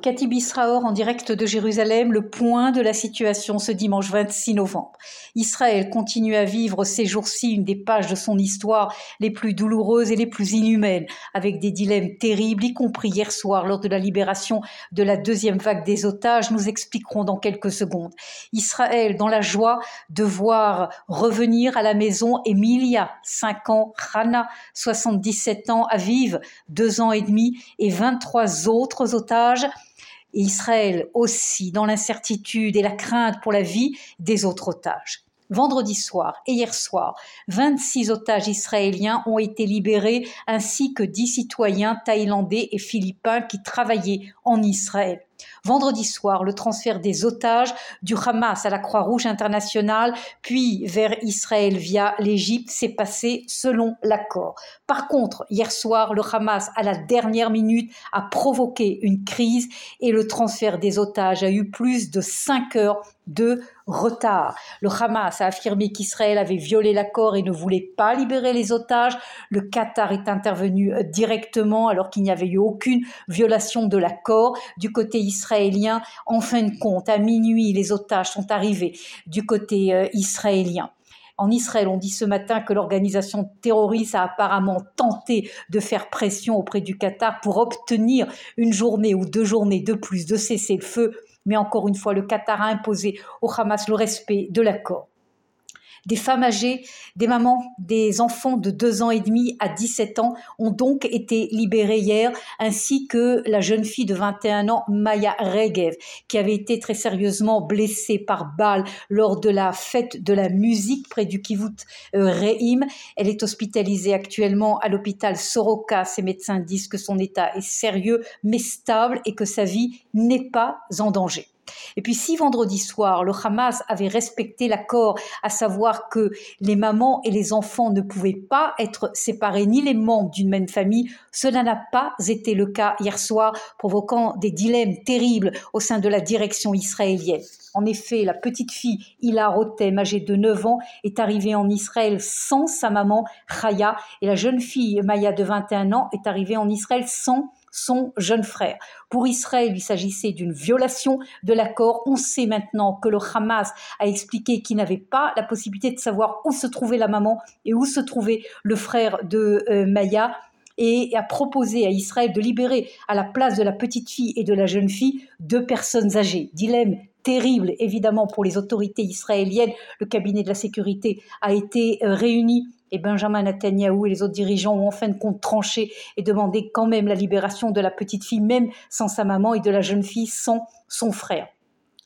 Cathy Bisraor en direct de Jérusalem, le point de la situation ce dimanche 26 novembre. Israël continue à vivre ces jours-ci une des pages de son histoire les plus douloureuses et les plus inhumaines, avec des dilemmes terribles, y compris hier soir lors de la libération de la deuxième vague des otages. Nous expliquerons dans quelques secondes. Israël dans la joie de voir revenir à la maison Emilia, 5 ans, Rana, 77 ans, Aviv, 2 ans et demi, et 23 autres otages Israël aussi dans l'incertitude et la crainte pour la vie des autres otages. Vendredi soir et hier soir, 26 otages israéliens ont été libérés ainsi que 10 citoyens thaïlandais et philippins qui travaillaient en Israël. Vendredi soir, le transfert des otages du Hamas à la Croix-Rouge internationale, puis vers Israël via l'Égypte, s'est passé selon l'accord. Par contre, hier soir, le Hamas, à la dernière minute, a provoqué une crise et le transfert des otages a eu plus de 5 heures de retard. Le Hamas a affirmé qu'Israël avait violé l'accord et ne voulait pas libérer les otages. Le Qatar est intervenu directement alors qu'il n'y avait eu aucune violation de l'accord. Du côté israélien, en fin de compte, à minuit, les otages sont arrivés du côté euh, israélien. En Israël, on dit ce matin que l'organisation terroriste a apparemment tenté de faire pression auprès du Qatar pour obtenir une journée ou deux journées de plus de cessez-le-feu. Mais encore une fois, le Qatar a imposé au Hamas le respect de l'accord des femmes âgées, des mamans, des enfants de 2 ans et demi à 17 ans ont donc été libérés hier, ainsi que la jeune fille de 21 ans, Maya Regev, qui avait été très sérieusement blessée par balle lors de la fête de la musique près du kibbutz euh, Reim. Elle est hospitalisée actuellement à l'hôpital Soroka. Ses médecins disent que son état est sérieux mais stable et que sa vie n'est pas en danger. Et puis si vendredi soir, le Hamas avait respecté l'accord, à savoir que les mamans et les enfants ne pouvaient pas être séparés, ni les membres d'une même famille, cela n'a pas été le cas hier soir, provoquant des dilemmes terribles au sein de la direction israélienne. En effet, la petite fille Ila Rotem, âgée de 9 ans, est arrivée en Israël sans sa maman Chaya et la jeune fille Maya de 21 ans est arrivée en Israël sans son jeune frère. Pour Israël, il s'agissait d'une violation de l'accord. On sait maintenant que le Hamas a expliqué qu'il n'avait pas la possibilité de savoir où se trouvait la maman et où se trouvait le frère de euh, Maya et a proposé à Israël de libérer à la place de la petite fille et de la jeune fille deux personnes âgées. Dilemme terrible évidemment pour les autorités israéliennes. Le cabinet de la sécurité a été euh, réuni et Benjamin Netanyahu et les autres dirigeants ont en fin de compte tranché et demandé quand même la libération de la petite fille, même sans sa maman, et de la jeune fille sans son frère.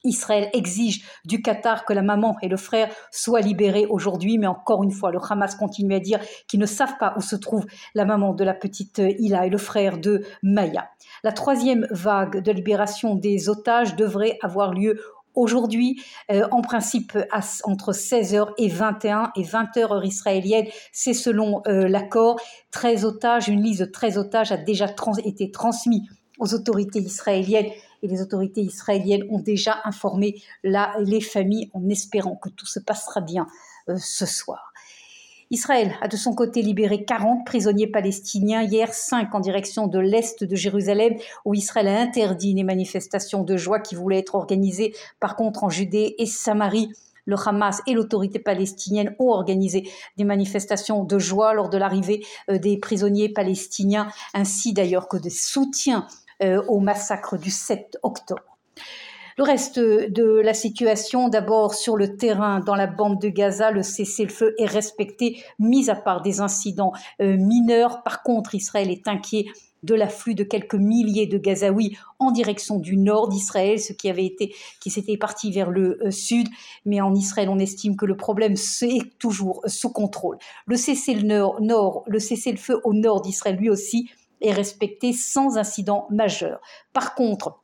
Israël exige du Qatar que la maman et le frère soient libérés aujourd'hui, mais encore une fois, le Hamas continue à dire qu'ils ne savent pas où se trouve la maman de la petite Ila et le frère de Maya. La troisième vague de libération des otages devrait avoir lieu Aujourd'hui, euh, en principe, entre 16h et 21 et 20h heure israélienne, c'est selon euh, l'accord. 13 otages, une liste de 13 otages a déjà été transmise aux autorités israéliennes et les autorités israéliennes ont déjà informé les familles en espérant que tout se passera bien euh, ce soir. Israël a de son côté libéré 40 prisonniers palestiniens, hier 5 en direction de l'Est de Jérusalem, où Israël a interdit les manifestations de joie qui voulaient être organisées par contre en Judée et Samarie. Le Hamas et l'autorité palestinienne ont organisé des manifestations de joie lors de l'arrivée euh, des prisonniers palestiniens, ainsi d'ailleurs que de soutien euh, au massacre du 7 octobre. Le reste de la situation, d'abord sur le terrain, dans la bande de Gaza, le cessez-le-feu est respecté, mis à part des incidents euh, mineurs. Par contre, Israël est inquiet de l'afflux de quelques milliers de Gazaouis en direction du nord d'Israël, ce qui avait été, qui s'était parti vers le euh, sud. Mais en Israël, on estime que le problème est toujours sous contrôle. Le cessez-le-nord, le cessez-le-feu au nord d'Israël, lui aussi, est respecté sans incident majeur. Par contre,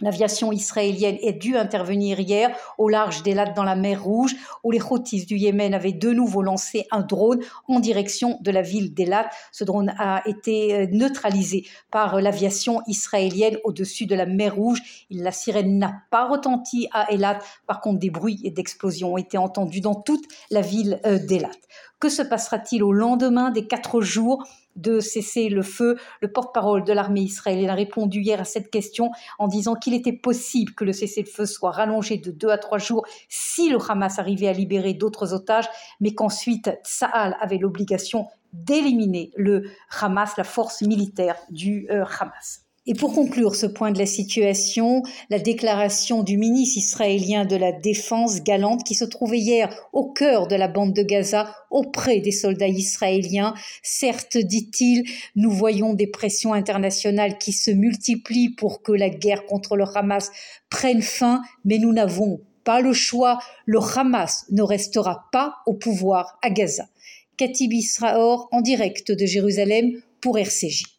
L'aviation israélienne est dû intervenir hier au large des lacs dans la mer Rouge, où les Houthis du Yémen avaient de nouveau lancé un drone en direction de la ville d'Elat. Ce drone a été euh, neutralisé par euh, l'aviation israélienne au-dessus de la mer Rouge. La sirène n'a pas retenti à Elat. Par contre, des bruits et d'explosions ont été entendus dans toute la ville euh, d'Elat. Que se passera-t-il au lendemain des quatre jours? De cesser le feu. Le porte-parole de l'armée israélienne a répondu hier à cette question en disant qu'il était possible que le cessez-le-feu soit rallongé de deux à trois jours si le Hamas arrivait à libérer d'autres otages, mais qu'ensuite Tsahal avait l'obligation d'éliminer le Hamas, la force militaire du euh, Hamas. Et pour conclure ce point de la situation, la déclaration du ministre israélien de la Défense galante qui se trouvait hier au cœur de la bande de Gaza auprès des soldats israéliens. Certes, dit-il, nous voyons des pressions internationales qui se multiplient pour que la guerre contre le Hamas prenne fin, mais nous n'avons pas le choix. Le Hamas ne restera pas au pouvoir à Gaza. Katib Israor en direct de Jérusalem pour RCJ.